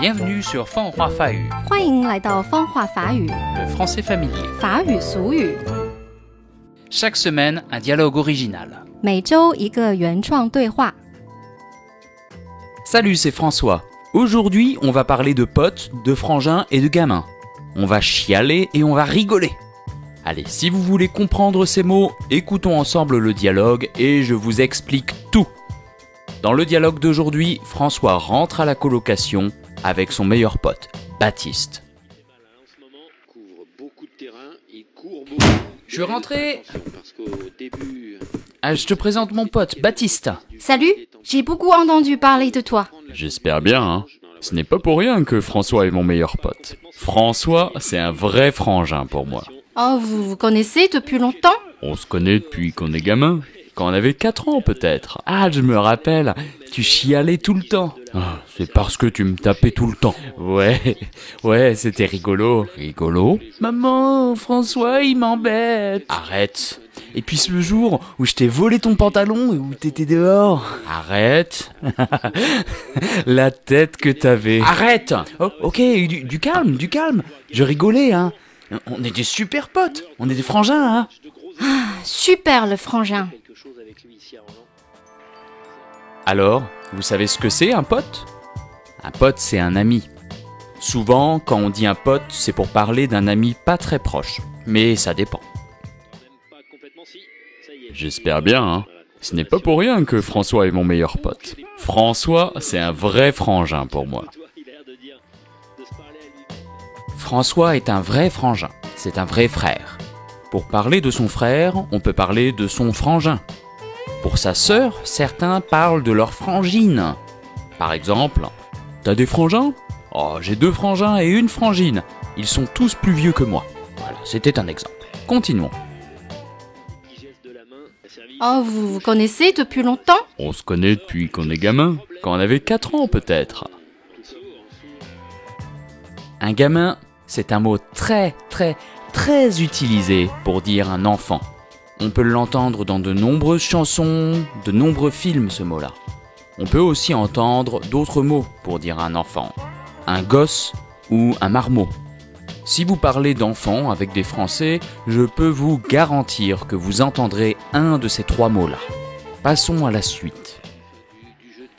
Bienvenue sur 放话法语欢迎来到方话法语， le français familier. 法语俗语， Chaque semaine, un dialogue original. 每周一个原创对话。 Salut, c'est François. Aujourd'hui, on va parler de potes, de frangins et de gamins. On va chialer et on va rigoler. Allez, si vous voulez comprendre ces mots, écoutons ensemble le dialogue et je vous explique tout. Dans le dialogue d'aujourd'hui, François rentre à la colocation avec son meilleur pote, Baptiste. Je suis rentré. Ah, je te présente mon pote, Baptiste. Salut, j'ai beaucoup entendu parler de toi. J'espère bien, hein. Ce n'est pas pour rien que François est mon meilleur pote. François, c'est un vrai frangin pour moi. Oh, vous vous connaissez depuis longtemps? On se connaît depuis qu'on est gamin. Quand on avait 4 ans peut-être. Ah, je me rappelle, tu chialais tout le temps. Ah, c'est parce que tu me tapais tout le temps. Ouais, ouais, c'était rigolo. Rigolo Maman, François, il m'embête. Arrête. Et puis ce jour où je t'ai volé ton pantalon et où t'étais dehors. Arrête. La tête que t'avais. Arrête Oh, Ok, du, du calme, du calme. Je rigolais, hein. On est des super potes. On est des frangins, hein. Super le frangin. Alors, vous savez ce que c'est un pote? Un pote, c'est un ami. Souvent, quand on dit un pote, c'est pour parler d'un ami pas très proche. Mais ça dépend. J'espère bien, hein. Ce n'est pas pour rien que François est mon meilleur pote. François, c'est un vrai frangin pour moi. François est un vrai frangin. C'est un vrai frère. Pour parler de son frère, on peut parler de son frangin. Pour sa sœur, certains parlent de leur frangine. Par exemple, T'as des frangins? Oh, j'ai deux frangins et une frangine. Ils sont tous plus vieux que moi. Voilà, c'était un exemple. Continuons. Oh, vous vous connaissez depuis longtemps? On se connaît depuis qu'on est gamin. Quand on avait 4 ans peut-être. Un gamin, c'est un mot très très très utilisé pour dire un enfant. On peut l'entendre dans de nombreuses chansons, de nombreux films ce mot-là. On peut aussi entendre d'autres mots pour dire un enfant. Un gosse ou un marmot. Si vous parlez d'enfant avec des Français, je peux vous garantir que vous entendrez un de ces trois mots-là. Passons à la suite.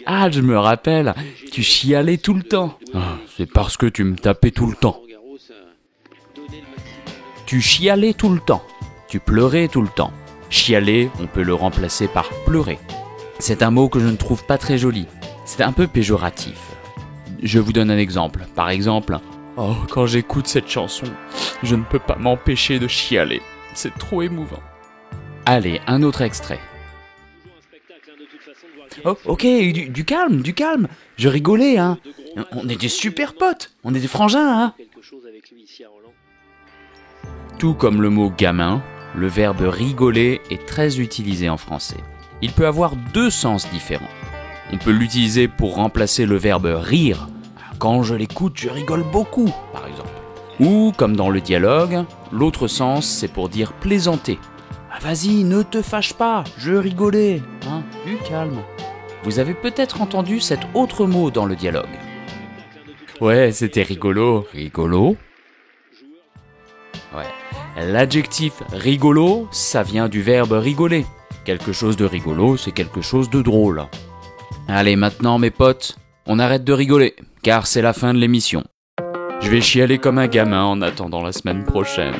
Ah, je me rappelle, tu chialais tout le temps. Ah, c'est parce que tu me tapais tout le temps. Tu chialais tout le temps. Tu pleurais tout le temps. Chialer, on peut le remplacer par pleurer. C'est un mot que je ne trouve pas très joli. C'est un peu péjoratif. Je vous donne un exemple. Par exemple, Oh, quand j'écoute cette chanson, je ne peux pas m'empêcher de chialer. C'est trop émouvant. Allez, un autre extrait. Oh, ok, du, du calme, du calme. Je rigolais, hein. On est des super potes. On est des frangins, hein. Tout comme le mot gamin, le verbe rigoler est très utilisé en français. Il peut avoir deux sens différents. On peut l'utiliser pour remplacer le verbe rire. Quand je l'écoute, je rigole beaucoup, par exemple. Ou, comme dans le dialogue, l'autre sens, c'est pour dire plaisanter. Ah, vas-y, ne te fâche pas, je rigolais. Hein, du calme. Vous avez peut-être entendu cet autre mot dans le dialogue. Ouais, c'était rigolo. Rigolo? Ouais. L'adjectif rigolo, ça vient du verbe rigoler. Quelque chose de rigolo, c'est quelque chose de drôle. Allez, maintenant, mes potes, on arrête de rigoler, car c'est la fin de l'émission. Je vais chialer comme un gamin en attendant la semaine prochaine.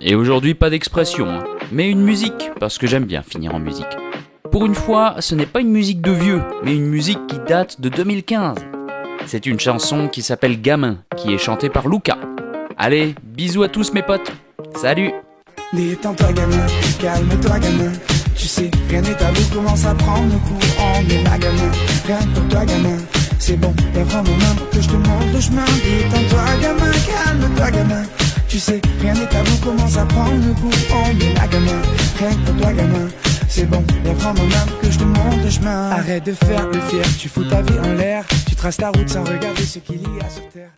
Et aujourd'hui, pas d'expression, hein, mais une musique, parce que j'aime bien finir en musique. Pour une fois, ce n'est pas une musique de vieux, mais une musique qui date de 2015. C'est une chanson qui s'appelle Gamin, qui est chantée par Luca. Allez, bisous à tous mes potes. Salut. Détends-toi gamin, calme-toi gamin. Tu sais, rien n'est tabou, commence à prendre le coup On est là gamin, rien pour toi gamin. C'est bon, lève mon main que je te montre le chemin. Détends-toi gamin, calme-toi gamin. Tu sais, rien n'est tabou, commence à prendre le coup On est là gamin, rien pour toi gamin. C'est bon, lève mon main que je te montre le chemin. Arrête de faire le fier, tu fous ta vie en l'air. Tu traces ta route sans regarder ce qu'il y a sur terre